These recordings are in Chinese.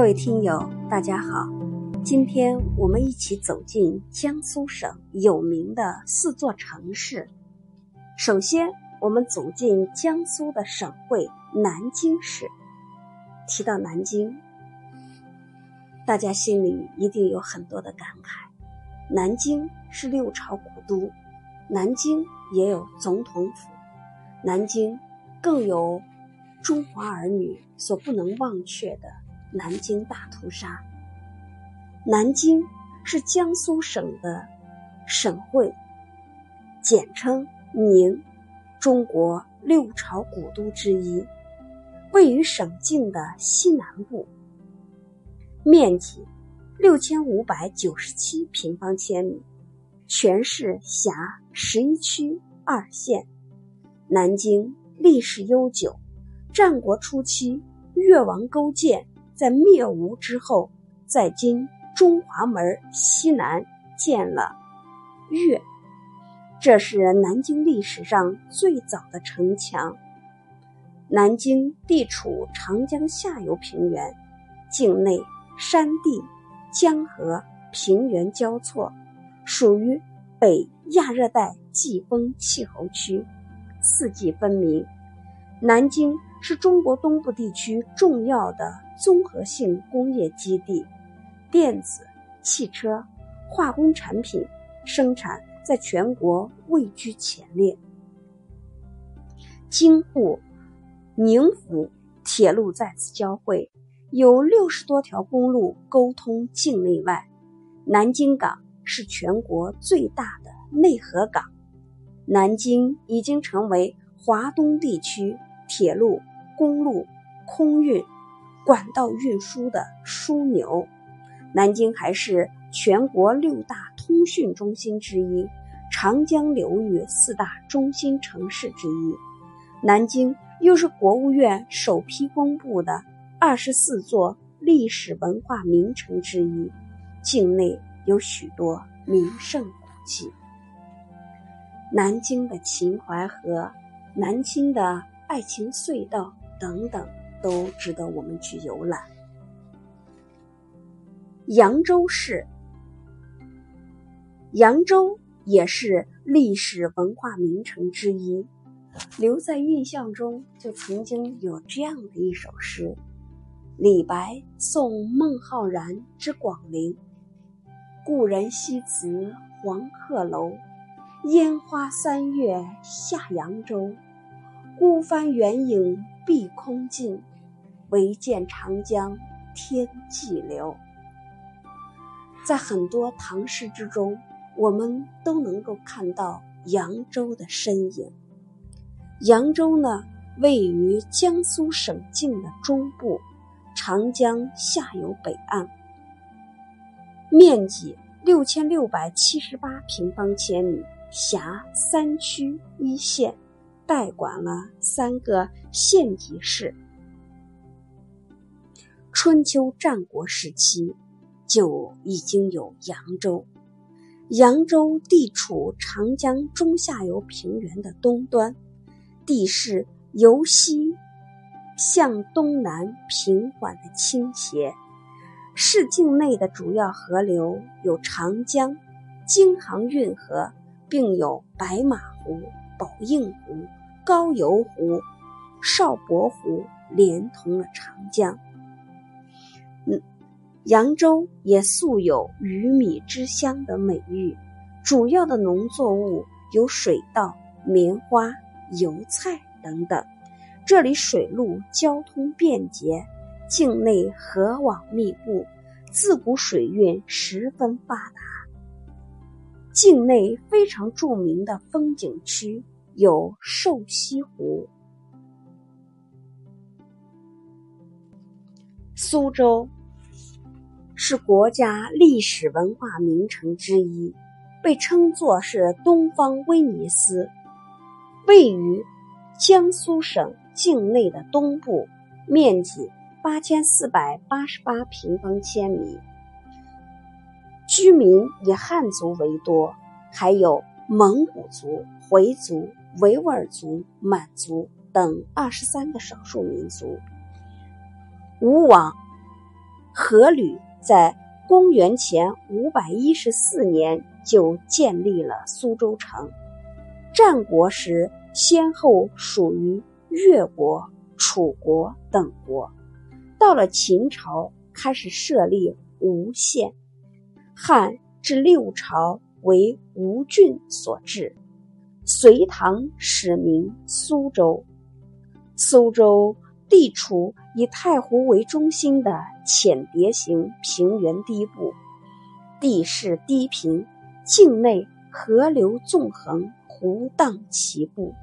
各位听友，大家好，今天我们一起走进江苏省有名的四座城市。首先，我们走进江苏的省会南京市。提到南京，大家心里一定有很多的感慨。南京是六朝古都，南京也有总统府，南京更有中华儿女所不能忘却的。南京大屠杀。南京是江苏省的省会，简称宁，中国六朝古都之一，位于省境的西南部，面积六千五百九十七平方千米，全市辖十一区二县。南京历史悠久，战国初期越王勾践。在灭吴之后，在今中华门西南建了岳，这是南京历史上最早的城墙。南京地处长江下游平原，境内山地、江河、平原交错，属于北亚热带季风气候区，四季分明。南京。是中国东部地区重要的综合性工业基地，电子、汽车、化工产品生产在全国位居前列。京沪、宁沪铁路在此交汇，有六十多条公路沟通境内外。南京港是全国最大的内河港，南京已经成为华东地区铁路。公路、空运、管道运输的枢纽，南京还是全国六大通讯中心之一，长江流域四大中心城市之一。南京又是国务院首批公布的二十四座历史文化名城之一，境内有许多名胜古迹。南京的秦淮河，南京的爱情隧道。等等，都值得我们去游览。扬州市，扬州也是历史文化名城之一。留在印象中，就曾经有这样的一首诗：李白送孟浩然之广陵，故人西辞黄鹤楼，烟花三月下扬州。孤帆远影碧空尽，唯见长江天际流。在很多唐诗之中，我们都能够看到扬州的身影。扬州呢，位于江苏省境的中部，长江下游北岸，面积六千六百七十八平方千米，辖三区一县。代管了三个县级市。春秋战国时期就已经有扬州。扬州地处长江中下游平原的东端，地势由西向东南平缓的倾斜。市境内的主要河流有长江、京杭运河，并有白马湖、宝应湖。高邮湖、邵伯湖连通了长江。扬州也素有“鱼米之乡”的美誉，主要的农作物有水稻、棉花、油菜等等。这里水路交通便捷，境内河网密布，自古水运十分发达。境内非常著名的风景区。有瘦西湖。苏州是国家历史文化名城之一，被称作是东方威尼斯。位于江苏省境内的东部，面积八千四百八十八平方千米，居民以汉族为多，还有蒙古族、回族。维吾尔族、满族等二十三个少数民族。吴王阖闾在公元前五百一十四年就建立了苏州城。战国时，先后属于越国、楚国等国。到了秦朝，开始设立吴县。汉至六朝为吴郡所治。隋唐始名苏州。苏州地处以太湖为中心的浅叠型平原低部，地势低平，境内河流纵横，湖荡齐布，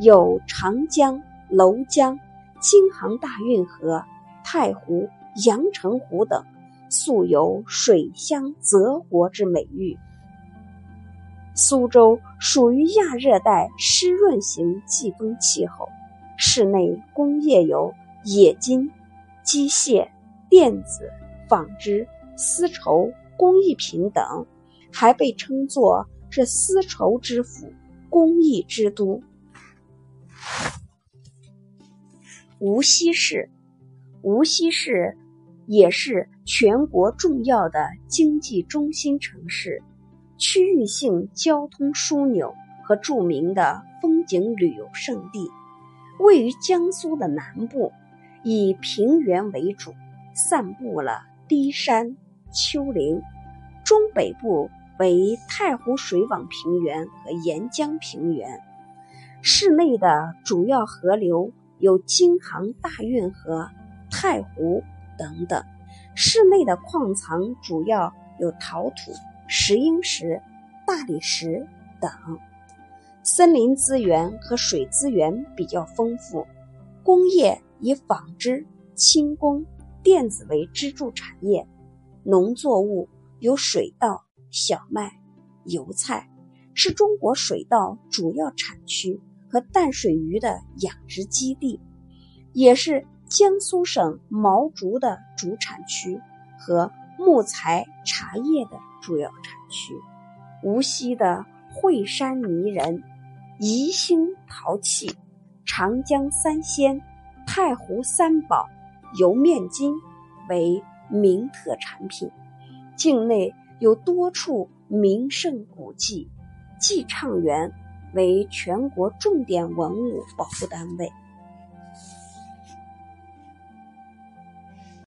有长江、娄江、京杭大运河、太湖、阳澄湖等。素有“水乡泽国”之美誉。苏州属于亚热带湿润型季风气候，室内工业有冶金、机械、电子、纺织、丝绸、工艺品等，还被称作是丝绸之府、工艺之都。无锡市，无锡市。也是全国重要的经济中心城市，区域性交通枢纽和著名的风景旅游胜地。位于江苏的南部，以平原为主，散布了低山丘陵；中北部为太湖水网平原和沿江平原。市内的主要河流有京杭大运河、太湖。等等，市内的矿藏主要有陶土、石英石、大理石等，森林资源和水资源比较丰富，工业以纺织、轻工、电子为支柱产业，农作物有水稻、小麦、油菜，是中国水稻主要产区和淡水鱼的养殖基地，也是。江苏省毛竹的主产区和木材、茶叶的主要产区。无锡的惠山泥人、宜兴陶器、长江三鲜、太湖三宝、油面筋为名特产品。境内有多处名胜古迹，寄畅园为全国重点文物保护单位。